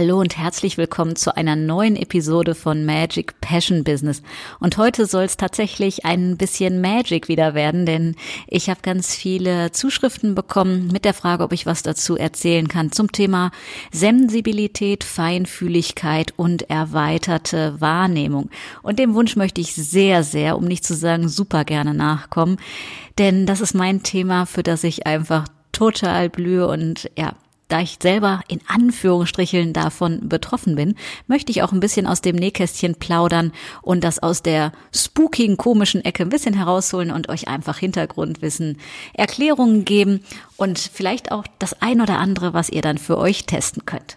Hallo und herzlich willkommen zu einer neuen Episode von Magic Passion Business. Und heute soll es tatsächlich ein bisschen Magic wieder werden, denn ich habe ganz viele Zuschriften bekommen mit der Frage, ob ich was dazu erzählen kann zum Thema Sensibilität, Feinfühligkeit und erweiterte Wahrnehmung. Und dem Wunsch möchte ich sehr, sehr, um nicht zu sagen super gerne nachkommen, denn das ist mein Thema, für das ich einfach total blühe und ja, da ich selber in Anführungsstricheln davon betroffen bin, möchte ich auch ein bisschen aus dem Nähkästchen plaudern und das aus der spookigen, komischen Ecke ein bisschen herausholen und euch einfach Hintergrundwissen, Erklärungen geben und vielleicht auch das ein oder andere, was ihr dann für euch testen könnt.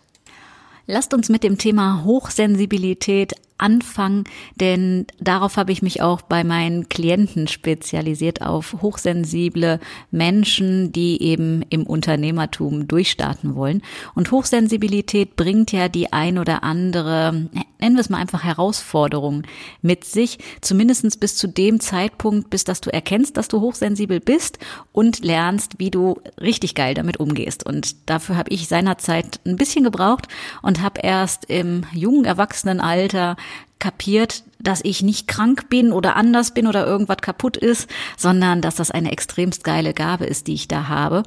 Lasst uns mit dem Thema Hochsensibilität anfangen, denn darauf habe ich mich auch bei meinen Klienten spezialisiert auf hochsensible Menschen, die eben im Unternehmertum durchstarten wollen. Und Hochsensibilität bringt ja die ein oder andere, nennen wir es mal einfach Herausforderung mit sich, zumindestens bis zu dem Zeitpunkt, bis dass du erkennst, dass du hochsensibel bist und lernst, wie du richtig geil damit umgehst. Und dafür habe ich seinerzeit ein bisschen gebraucht und habe erst im jungen Erwachsenenalter kapiert, dass ich nicht krank bin oder anders bin oder irgendwas kaputt ist, sondern dass das eine extremst geile Gabe ist, die ich da habe.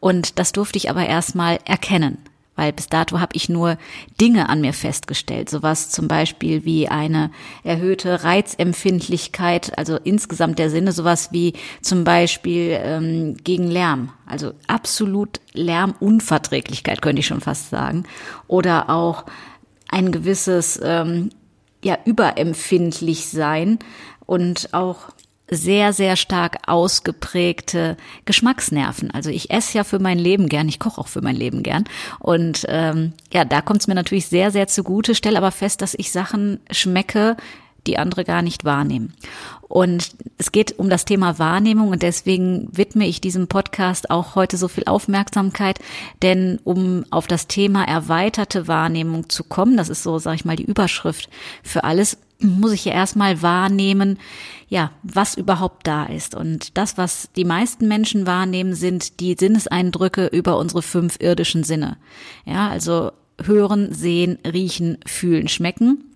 Und das durfte ich aber erstmal erkennen. Weil bis dato habe ich nur Dinge an mir festgestellt, sowas zum Beispiel wie eine erhöhte Reizempfindlichkeit, also insgesamt der Sinne, sowas wie zum Beispiel ähm, gegen Lärm, also absolut Lärmunverträglichkeit könnte ich schon fast sagen, oder auch ein gewisses ähm, ja überempfindlich sein und auch sehr, sehr stark ausgeprägte Geschmacksnerven. Also ich esse ja für mein Leben gern, ich koche auch für mein Leben gern. Und ähm, ja, da kommt es mir natürlich sehr, sehr zugute, stelle aber fest, dass ich Sachen schmecke, die andere gar nicht wahrnehmen. Und es geht um das Thema Wahrnehmung und deswegen widme ich diesem Podcast auch heute so viel Aufmerksamkeit, denn um auf das Thema erweiterte Wahrnehmung zu kommen, das ist so, sage ich mal, die Überschrift für alles, muss ich ja erstmal wahrnehmen, ja, was überhaupt da ist. Und das, was die meisten Menschen wahrnehmen, sind die Sinneseindrücke über unsere fünf irdischen Sinne. Ja, also hören, sehen, riechen, fühlen, schmecken.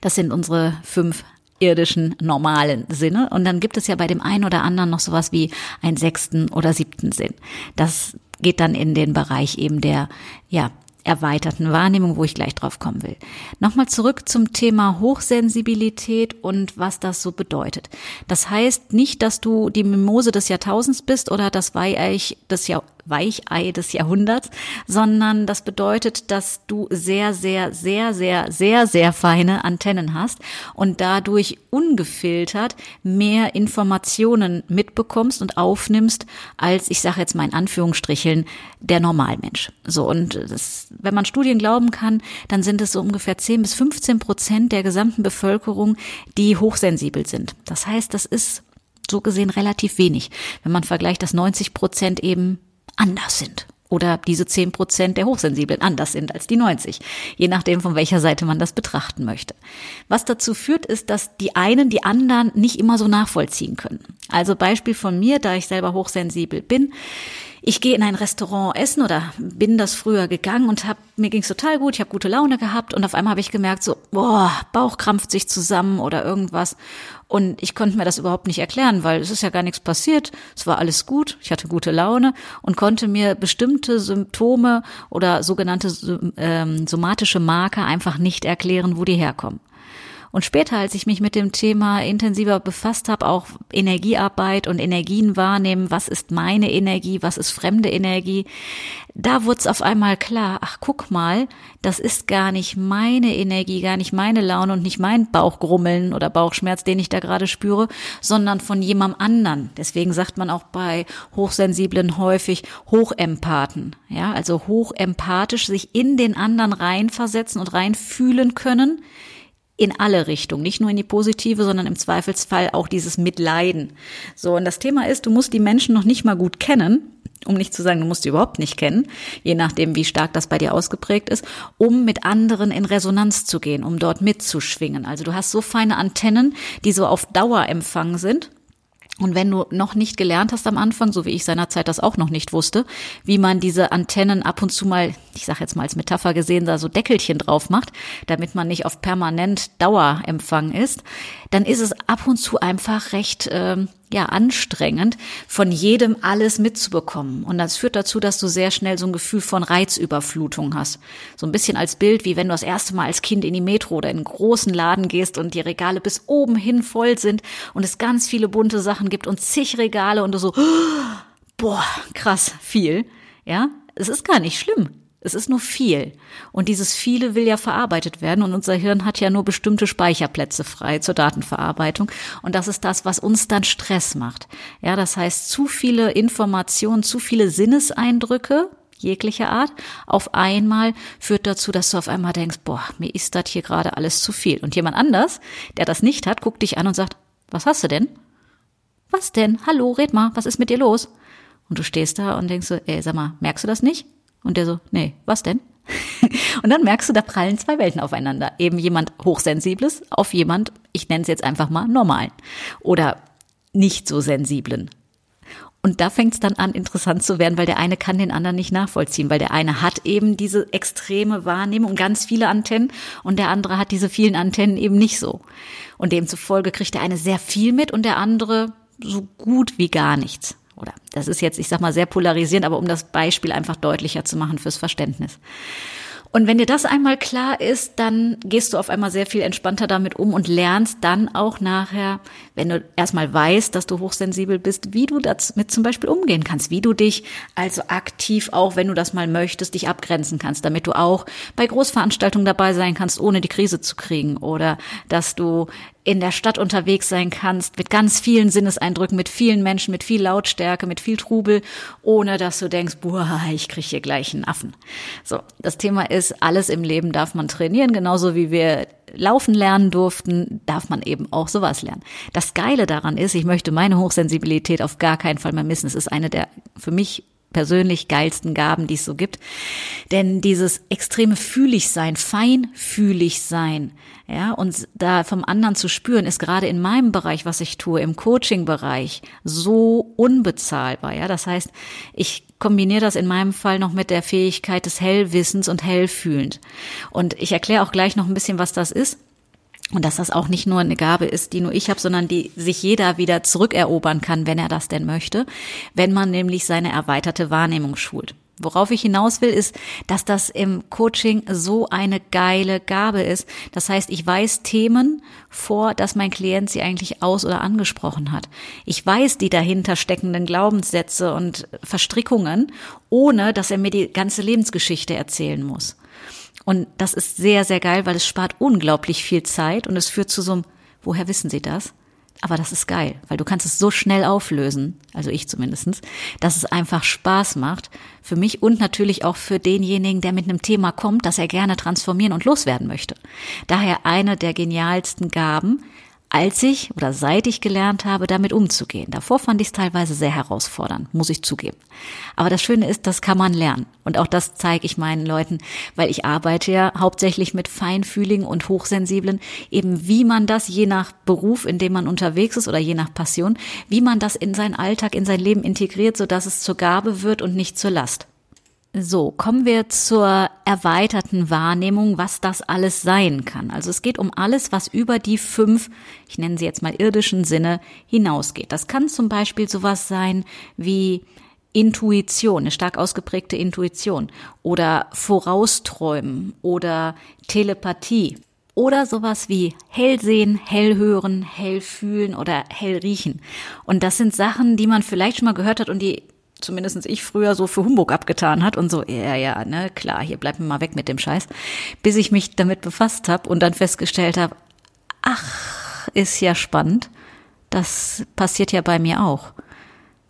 Das sind unsere fünf irdischen normalen Sinne. Und dann gibt es ja bei dem einen oder anderen noch sowas wie einen sechsten oder siebten Sinn. Das geht dann in den Bereich eben der, ja, erweiterten Wahrnehmung, wo ich gleich drauf kommen will. Nochmal zurück zum Thema Hochsensibilität und was das so bedeutet. Das heißt nicht, dass du die Mimose des Jahrtausends bist oder das Weiheich des Jahr Weichei des Jahrhunderts, sondern das bedeutet, dass du sehr, sehr, sehr, sehr, sehr, sehr feine Antennen hast und dadurch ungefiltert mehr Informationen mitbekommst und aufnimmst, als ich sage jetzt mal in Anführungsstrichen der Normalmensch. So und das, wenn man Studien glauben kann, dann sind es so ungefähr 10 bis 15 Prozent der gesamten Bevölkerung, die hochsensibel sind. Das heißt, das ist so gesehen relativ wenig, wenn man vergleicht, dass 90 Prozent eben anders sind oder diese zehn Prozent der Hochsensiblen anders sind als die 90, je nachdem, von welcher Seite man das betrachten möchte. Was dazu führt, ist, dass die einen die anderen nicht immer so nachvollziehen können. Also Beispiel von mir, da ich selber hochsensibel bin, ich gehe in ein Restaurant essen oder bin das früher gegangen und hab, mir ging's total gut, ich habe gute Laune gehabt und auf einmal habe ich gemerkt, so, boah, Bauch krampft sich zusammen oder irgendwas. Und ich konnte mir das überhaupt nicht erklären, weil es ist ja gar nichts passiert. Es war alles gut, ich hatte gute Laune und konnte mir bestimmte Symptome oder sogenannte ähm, somatische Marker einfach nicht erklären, wo die herkommen. Und später, als ich mich mit dem Thema intensiver befasst habe, auch Energiearbeit und Energien wahrnehmen, was ist meine Energie, was ist fremde Energie, da wurde es auf einmal klar, ach guck mal, das ist gar nicht meine Energie, gar nicht meine Laune und nicht mein Bauchgrummeln oder Bauchschmerz, den ich da gerade spüre, sondern von jemandem anderen. Deswegen sagt man auch bei Hochsensiblen häufig Hochempathen. Ja, also hochempathisch sich in den anderen reinversetzen und reinfühlen können in alle Richtungen, nicht nur in die positive, sondern im Zweifelsfall auch dieses Mitleiden. So, und das Thema ist, du musst die Menschen noch nicht mal gut kennen, um nicht zu sagen, du musst sie überhaupt nicht kennen, je nachdem, wie stark das bei dir ausgeprägt ist, um mit anderen in Resonanz zu gehen, um dort mitzuschwingen. Also du hast so feine Antennen, die so auf Dauerempfang sind und wenn du noch nicht gelernt hast am Anfang, so wie ich seinerzeit das auch noch nicht wusste, wie man diese Antennen ab und zu mal, ich sage jetzt mal als Metapher gesehen, da so Deckelchen drauf macht, damit man nicht auf permanent Dauerempfang ist, dann ist es ab und zu einfach recht ähm, ja anstrengend, von jedem alles mitzubekommen. Und das führt dazu, dass du sehr schnell so ein Gefühl von Reizüberflutung hast. So ein bisschen als Bild, wie wenn du das erste Mal als Kind in die Metro oder in einen großen Laden gehst und die Regale bis oben hin voll sind und es ganz viele bunte Sachen gibt und zig Regale und du so, boah, krass, viel. Ja, es ist gar nicht schlimm. Es ist nur viel. Und dieses viele will ja verarbeitet werden und unser Hirn hat ja nur bestimmte Speicherplätze frei zur Datenverarbeitung. Und das ist das, was uns dann Stress macht. Ja, das heißt, zu viele Informationen, zu viele Sinneseindrücke, jeglicher Art, auf einmal führt dazu, dass du auf einmal denkst, boah, mir ist das hier gerade alles zu viel. Und jemand anders, der das nicht hat, guckt dich an und sagt, was hast du denn? Was denn? Hallo, red mal, was ist mit dir los? Und du stehst da und denkst so, ey, sag mal, merkst du das nicht? Und der so, nee, was denn? und dann merkst du, da prallen zwei Welten aufeinander. Eben jemand Hochsensibles auf jemand, ich nenne es jetzt einfach mal normalen oder nicht so sensiblen. Und da fängt es dann an, interessant zu werden, weil der eine kann den anderen nicht nachvollziehen, weil der eine hat eben diese extreme Wahrnehmung, ganz viele Antennen, und der andere hat diese vielen Antennen eben nicht so. Und demzufolge kriegt der eine sehr viel mit und der andere so gut wie gar nichts. Das ist jetzt, ich sag mal, sehr polarisierend, aber um das Beispiel einfach deutlicher zu machen fürs Verständnis. Und wenn dir das einmal klar ist, dann gehst du auf einmal sehr viel entspannter damit um und lernst dann auch nachher, wenn du erstmal weißt, dass du hochsensibel bist, wie du damit zum Beispiel umgehen kannst, wie du dich also aktiv auch, wenn du das mal möchtest, dich abgrenzen kannst, damit du auch bei Großveranstaltungen dabei sein kannst, ohne die Krise zu kriegen oder dass du in der Stadt unterwegs sein kannst, mit ganz vielen Sinneseindrücken, mit vielen Menschen, mit viel Lautstärke, mit viel Trubel, ohne dass du denkst, boah, ich kriege hier gleich einen Affen. So, das Thema ist, alles im Leben darf man trainieren, genauso wie wir laufen lernen durften, darf man eben auch sowas lernen. Das Geile daran ist, ich möchte meine Hochsensibilität auf gar keinen Fall mehr missen. Es ist eine der für mich persönlich geilsten Gaben, die es so gibt. Denn dieses extreme fühlig sein, feinfühlig sein, ja, und da vom anderen zu spüren, ist gerade in meinem Bereich, was ich tue, im Coaching-Bereich, so unbezahlbar, ja. Das heißt, ich kombiniere das in meinem Fall noch mit der Fähigkeit des Hellwissens und Hellfühlend. Und ich erkläre auch gleich noch ein bisschen, was das ist. Und dass das auch nicht nur eine Gabe ist, die nur ich habe, sondern die sich jeder wieder zurückerobern kann, wenn er das denn möchte, wenn man nämlich seine erweiterte Wahrnehmung schult. Worauf ich hinaus will, ist, dass das im Coaching so eine geile Gabe ist. Das heißt, ich weiß Themen vor, dass mein Klient sie eigentlich aus- oder angesprochen hat. Ich weiß die dahinter steckenden Glaubenssätze und Verstrickungen, ohne dass er mir die ganze Lebensgeschichte erzählen muss. Und das ist sehr, sehr geil, weil es spart unglaublich viel Zeit und es führt zu so einem, woher wissen Sie das? Aber das ist geil, weil du kannst es so schnell auflösen, also ich zumindestens, dass es einfach Spaß macht für mich und natürlich auch für denjenigen, der mit einem Thema kommt, das er gerne transformieren und loswerden möchte. Daher eine der genialsten Gaben, als ich oder seit ich gelernt habe, damit umzugehen. Davor fand ich es teilweise sehr herausfordernd, muss ich zugeben. Aber das Schöne ist, das kann man lernen. Und auch das zeige ich meinen Leuten, weil ich arbeite ja hauptsächlich mit Feinfühligen und Hochsensiblen, eben wie man das je nach Beruf, in dem man unterwegs ist oder je nach Passion, wie man das in seinen Alltag, in sein Leben integriert, sodass es zur Gabe wird und nicht zur Last. So, kommen wir zur erweiterten Wahrnehmung, was das alles sein kann. Also es geht um alles, was über die fünf, ich nenne sie jetzt mal irdischen Sinne, hinausgeht. Das kann zum Beispiel sowas sein wie Intuition, eine stark ausgeprägte Intuition oder Vorausträumen oder Telepathie. Oder sowas wie hell sehen, hell hören, hell fühlen oder hell riechen. Und das sind Sachen, die man vielleicht schon mal gehört hat und die zumindest ich früher so für Humbug abgetan hat und so, ja, ja, ne, klar, hier bleibt mir mal weg mit dem Scheiß, bis ich mich damit befasst habe und dann festgestellt habe, ach, ist ja spannend, das passiert ja bei mir auch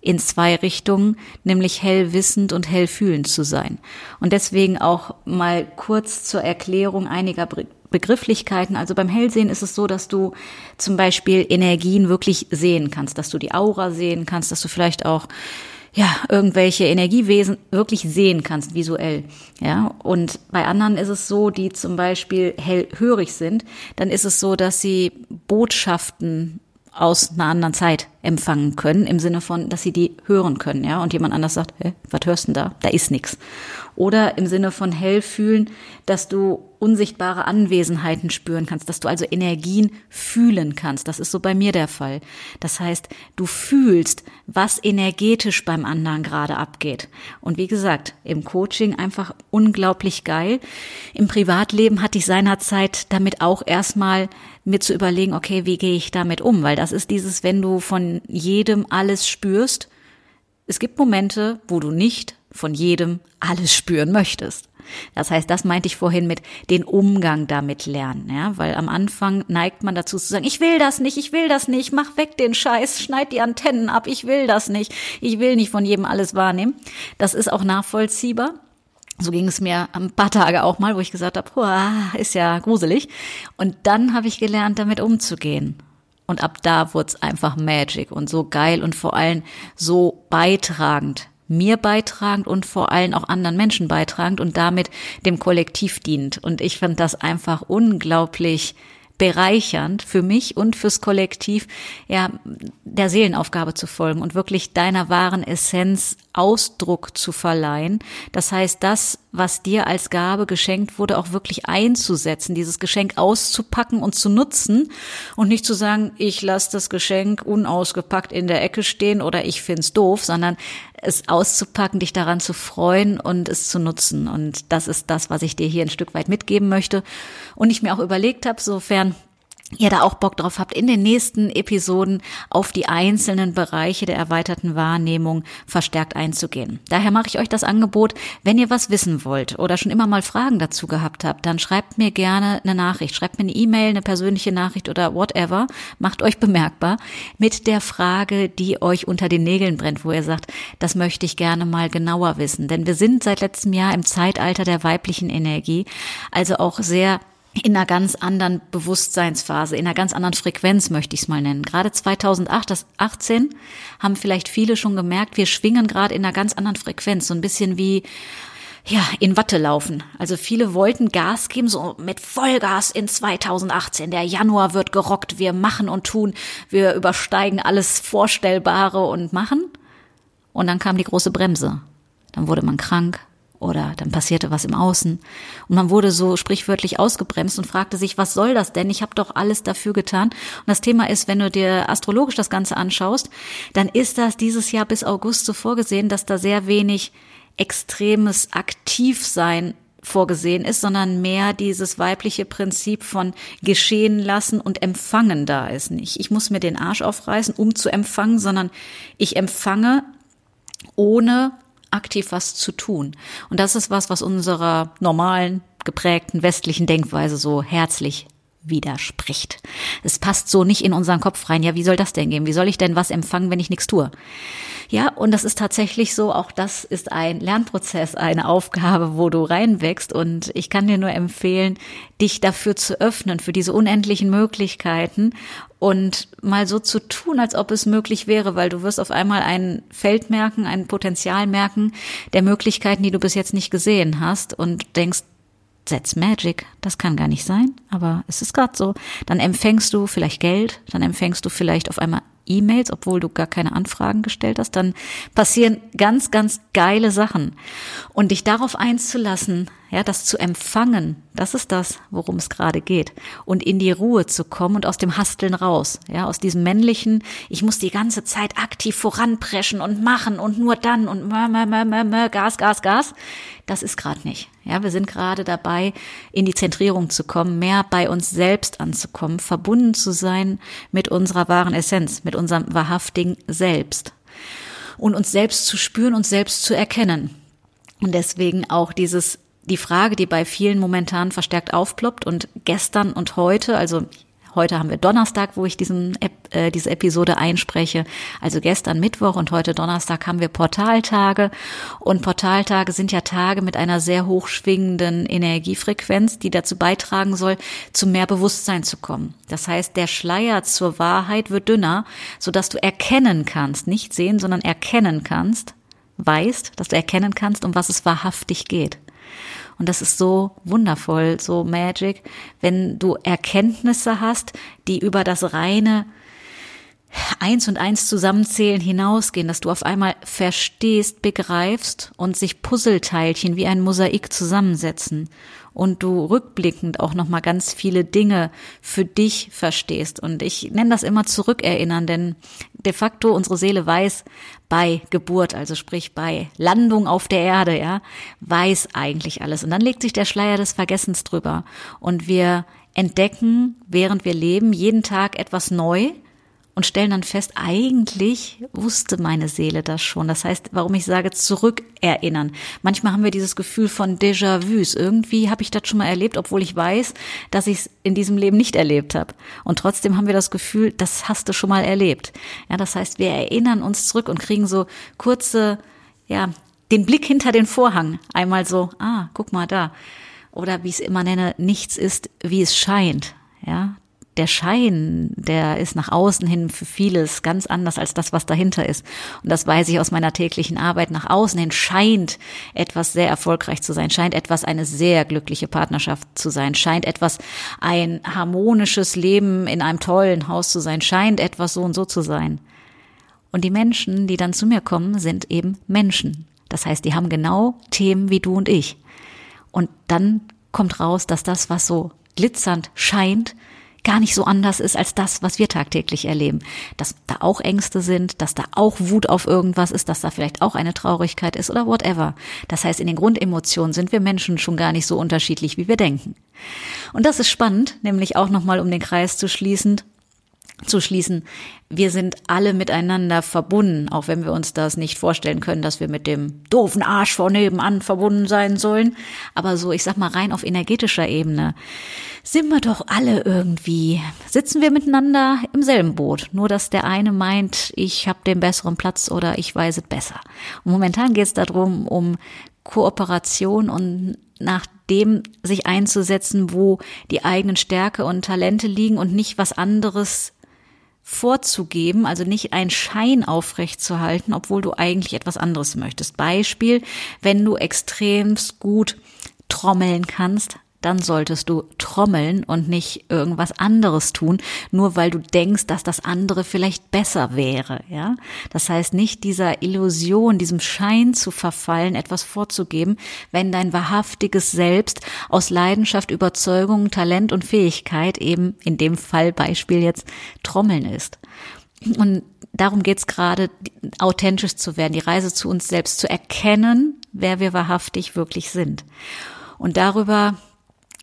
in zwei Richtungen, nämlich hellwissend und hellfühlend zu sein. Und deswegen auch mal kurz zur Erklärung einiger Begrifflichkeiten. Also beim Hellsehen ist es so, dass du zum Beispiel Energien wirklich sehen kannst, dass du die Aura sehen kannst, dass du vielleicht auch ja, irgendwelche Energiewesen wirklich sehen kannst, visuell. Ja, und bei anderen ist es so, die zum Beispiel hellhörig sind, dann ist es so, dass sie Botschaften aus einer anderen Zeit empfangen können, im Sinne von, dass sie die hören können, ja, und jemand anders sagt, hä, was hörst du denn da? Da ist nix. Oder im Sinne von hell fühlen, dass du unsichtbare Anwesenheiten spüren kannst, dass du also Energien fühlen kannst. Das ist so bei mir der Fall. Das heißt, du fühlst, was energetisch beim anderen gerade abgeht. Und wie gesagt, im Coaching einfach unglaublich geil. Im Privatleben hatte ich seinerzeit damit auch erstmal mir zu überlegen, okay, wie gehe ich damit um? Weil das ist dieses, wenn du von jedem alles spürst. Es gibt Momente, wo du nicht von jedem alles spüren möchtest. Das heißt, das meinte ich vorhin mit den Umgang damit lernen, ja, weil am Anfang neigt man dazu zu sagen, ich will das nicht, ich will das nicht, mach weg den Scheiß, schneid die Antennen ab, ich will das nicht, ich will nicht von jedem alles wahrnehmen. Das ist auch nachvollziehbar. So ging es mir ein paar Tage auch mal, wo ich gesagt habe, ist ja gruselig. Und dann habe ich gelernt, damit umzugehen. Und ab da wurde es einfach Magic und so geil und vor allem so beitragend mir beitragend und vor allem auch anderen Menschen beitragend und damit dem Kollektiv dient. Und ich fand das einfach unglaublich bereichernd für mich und fürs Kollektiv, ja, der Seelenaufgabe zu folgen und wirklich deiner wahren Essenz Ausdruck zu verleihen. Das heißt, das, was dir als Gabe geschenkt wurde, auch wirklich einzusetzen, dieses Geschenk auszupacken und zu nutzen und nicht zu sagen, ich lasse das Geschenk unausgepackt in der Ecke stehen oder ich find's doof, sondern es auszupacken, dich daran zu freuen und es zu nutzen. Und das ist das, was ich dir hier ein Stück weit mitgeben möchte. Und ich mir auch überlegt habe, sofern ihr da auch Bock drauf habt, in den nächsten Episoden auf die einzelnen Bereiche der erweiterten Wahrnehmung verstärkt einzugehen. Daher mache ich euch das Angebot, wenn ihr was wissen wollt oder schon immer mal Fragen dazu gehabt habt, dann schreibt mir gerne eine Nachricht, schreibt mir eine E-Mail, eine persönliche Nachricht oder whatever, macht euch bemerkbar mit der Frage, die euch unter den Nägeln brennt, wo ihr sagt, das möchte ich gerne mal genauer wissen. Denn wir sind seit letztem Jahr im Zeitalter der weiblichen Energie, also auch sehr in einer ganz anderen Bewusstseinsphase, in einer ganz anderen Frequenz möchte ich es mal nennen. Gerade 2018 haben vielleicht viele schon gemerkt, wir schwingen gerade in einer ganz anderen Frequenz, so ein bisschen wie ja, in Watte laufen. Also viele wollten Gas geben, so mit Vollgas in 2018. Der Januar wird gerockt, wir machen und tun, wir übersteigen alles Vorstellbare und machen. Und dann kam die große Bremse. Dann wurde man krank, oder dann passierte was im Außen und man wurde so sprichwörtlich ausgebremst und fragte sich, was soll das denn? Ich habe doch alles dafür getan. Und das Thema ist, wenn du dir astrologisch das Ganze anschaust, dann ist das dieses Jahr bis August so vorgesehen, dass da sehr wenig extremes Aktivsein vorgesehen ist, sondern mehr dieses weibliche Prinzip von geschehen lassen und empfangen da ist nicht. Ich muss mir den Arsch aufreißen, um zu empfangen, sondern ich empfange ohne aktiv was zu tun. Und das ist was, was unserer normalen, geprägten westlichen Denkweise so herzlich widerspricht. Es passt so nicht in unseren Kopf rein. Ja, wie soll das denn gehen? Wie soll ich denn was empfangen, wenn ich nichts tue? Ja, und das ist tatsächlich so, auch das ist ein Lernprozess, eine Aufgabe, wo du reinwächst. Und ich kann dir nur empfehlen, dich dafür zu öffnen, für diese unendlichen Möglichkeiten und mal so zu tun, als ob es möglich wäre, weil du wirst auf einmal ein Feld merken, ein Potenzial merken der Möglichkeiten, die du bis jetzt nicht gesehen hast und denkst, That's Magic, das kann gar nicht sein, aber es ist gerade so. Dann empfängst du vielleicht Geld, dann empfängst du vielleicht auf einmal E-Mails, obwohl du gar keine Anfragen gestellt hast, dann passieren ganz, ganz geile Sachen. Und dich darauf einzulassen, ja, das zu empfangen, das ist das, worum es gerade geht. Und in die Ruhe zu kommen und aus dem Hasteln raus, ja, aus diesem männlichen, ich muss die ganze Zeit aktiv voranpreschen und machen und nur dann und mö, mö, mö, mö, mö, Gas, Gas, Gas. Das ist gerade nicht. Ja, wir sind gerade dabei, in die Zentrierung zu kommen, mehr bei uns selbst anzukommen, verbunden zu sein mit unserer wahren Essenz, mit unserem wahrhaftigen Selbst. Und uns selbst zu spüren, uns selbst zu erkennen. Und deswegen auch dieses, die Frage, die bei vielen momentan verstärkt aufploppt und gestern und heute, also Heute haben wir Donnerstag, wo ich diesen, äh, diese Episode einspreche. Also gestern Mittwoch und heute Donnerstag haben wir Portaltage. Und Portaltage sind ja Tage mit einer sehr hochschwingenden Energiefrequenz, die dazu beitragen soll, zu mehr Bewusstsein zu kommen. Das heißt, der Schleier zur Wahrheit wird dünner, sodass du erkennen kannst, nicht sehen, sondern erkennen kannst, weißt, dass du erkennen kannst, um was es wahrhaftig geht. Und das ist so wundervoll, so magic, wenn du Erkenntnisse hast, die über das reine eins und eins zusammenzählen hinausgehen, dass du auf einmal verstehst, begreifst und sich Puzzleteilchen wie ein Mosaik zusammensetzen und du rückblickend auch noch mal ganz viele Dinge für dich verstehst. Und ich nenne das immer zurückerinnern, denn de facto unsere Seele weiß bei Geburt, also sprich bei Landung auf der Erde, ja, weiß eigentlich alles. Und dann legt sich der Schleier des Vergessens drüber. Und wir entdecken, während wir leben, jeden Tag etwas neu und stellen dann fest, eigentlich wusste meine Seele das schon. Das heißt, warum ich sage, zurückerinnern. Manchmal haben wir dieses Gefühl von Déjà-vus. Irgendwie habe ich das schon mal erlebt, obwohl ich weiß, dass ich es in diesem Leben nicht erlebt habe. Und trotzdem haben wir das Gefühl, das hast du schon mal erlebt. Ja, das heißt, wir erinnern uns zurück und kriegen so kurze, ja, den Blick hinter den Vorhang. Einmal so, ah, guck mal da. Oder wie ich es immer nenne, nichts ist, wie es scheint. Ja, der Schein, der ist nach außen hin für vieles ganz anders als das, was dahinter ist. Und das weiß ich aus meiner täglichen Arbeit. Nach außen hin scheint etwas sehr erfolgreich zu sein, scheint etwas eine sehr glückliche Partnerschaft zu sein, scheint etwas ein harmonisches Leben in einem tollen Haus zu sein, scheint etwas so und so zu sein. Und die Menschen, die dann zu mir kommen, sind eben Menschen. Das heißt, die haben genau Themen wie du und ich. Und dann kommt raus, dass das, was so glitzernd scheint, gar nicht so anders ist als das, was wir tagtäglich erleben. Dass da auch Ängste sind, dass da auch Wut auf irgendwas ist, dass da vielleicht auch eine Traurigkeit ist oder whatever. Das heißt, in den Grundemotionen sind wir Menschen schon gar nicht so unterschiedlich, wie wir denken. Und das ist spannend, nämlich auch nochmal, um den Kreis zu schließen, zu schließen. Wir sind alle miteinander verbunden, auch wenn wir uns das nicht vorstellen können, dass wir mit dem doofen Arsch vor nebenan verbunden sein sollen. Aber so, ich sag mal, rein auf energetischer Ebene sind wir doch alle irgendwie, sitzen wir miteinander im selben Boot. Nur, dass der eine meint, ich habe den besseren Platz oder ich weiß es besser. Und momentan geht es darum, um Kooperation und nach dem sich einzusetzen, wo die eigenen Stärke und Talente liegen und nicht was anderes vorzugeben, also nicht einen Schein aufrecht zu halten, obwohl du eigentlich etwas anderes möchtest. Beispiel, wenn du extremst gut trommeln kannst, dann solltest du trommeln und nicht irgendwas anderes tun, nur weil du denkst, dass das andere vielleicht besser wäre, ja? Das heißt, nicht dieser Illusion, diesem Schein zu verfallen, etwas vorzugeben, wenn dein wahrhaftiges Selbst aus Leidenschaft, Überzeugung, Talent und Fähigkeit eben in dem Fall Beispiel jetzt Trommeln ist. Und darum geht's gerade, authentisch zu werden, die Reise zu uns selbst zu erkennen, wer wir wahrhaftig wirklich sind. Und darüber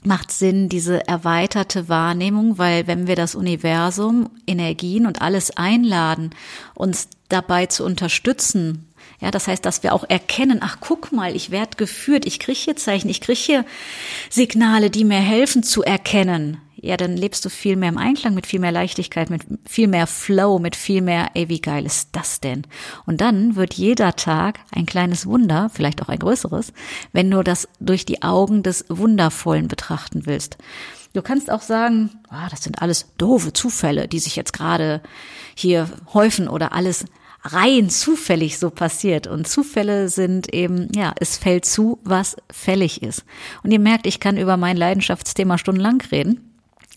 macht Sinn, diese erweiterte Wahrnehmung, weil wenn wir das Universum, Energien und alles einladen, uns dabei zu unterstützen, ja, das heißt, dass wir auch erkennen, ach guck mal, ich werde geführt, ich kriege hier Zeichen, ich kriege hier Signale, die mir helfen zu erkennen, ja, dann lebst du viel mehr im Einklang, mit viel mehr Leichtigkeit, mit viel mehr Flow, mit viel mehr, ey, wie geil ist das denn? Und dann wird jeder Tag ein kleines Wunder, vielleicht auch ein größeres, wenn du das durch die Augen des Wundervollen betrachten willst. Du kannst auch sagen, ah, das sind alles doofe Zufälle, die sich jetzt gerade hier häufen oder alles rein zufällig so passiert. Und Zufälle sind eben, ja, es fällt zu, was fällig ist. Und ihr merkt, ich kann über mein Leidenschaftsthema stundenlang reden.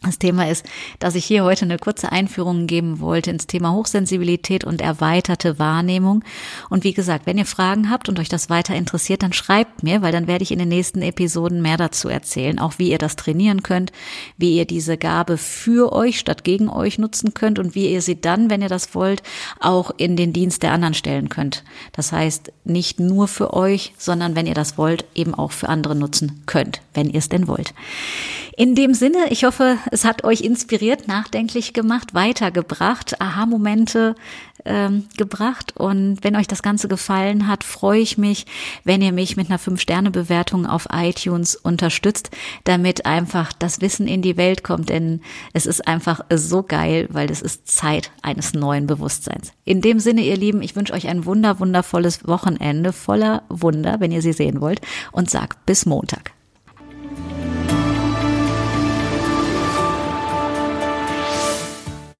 Das Thema ist, dass ich hier heute eine kurze Einführung geben wollte ins Thema Hochsensibilität und erweiterte Wahrnehmung. Und wie gesagt, wenn ihr Fragen habt und euch das weiter interessiert, dann schreibt mir, weil dann werde ich in den nächsten Episoden mehr dazu erzählen, auch wie ihr das trainieren könnt, wie ihr diese Gabe für euch statt gegen euch nutzen könnt und wie ihr sie dann, wenn ihr das wollt, auch in den Dienst der anderen stellen könnt. Das heißt, nicht nur für euch, sondern wenn ihr das wollt, eben auch für andere nutzen könnt, wenn ihr es denn wollt. In dem Sinne, ich hoffe, es hat euch inspiriert, nachdenklich gemacht, weitergebracht, Aha-Momente ähm, gebracht. Und wenn euch das Ganze gefallen hat, freue ich mich, wenn ihr mich mit einer 5-Sterne-Bewertung auf iTunes unterstützt, damit einfach das Wissen in die Welt kommt. Denn es ist einfach so geil, weil es ist Zeit eines neuen Bewusstseins. In dem Sinne, ihr Lieben, ich wünsche euch ein wunder, wundervolles Wochenende voller Wunder, wenn ihr sie sehen wollt, und sag bis Montag.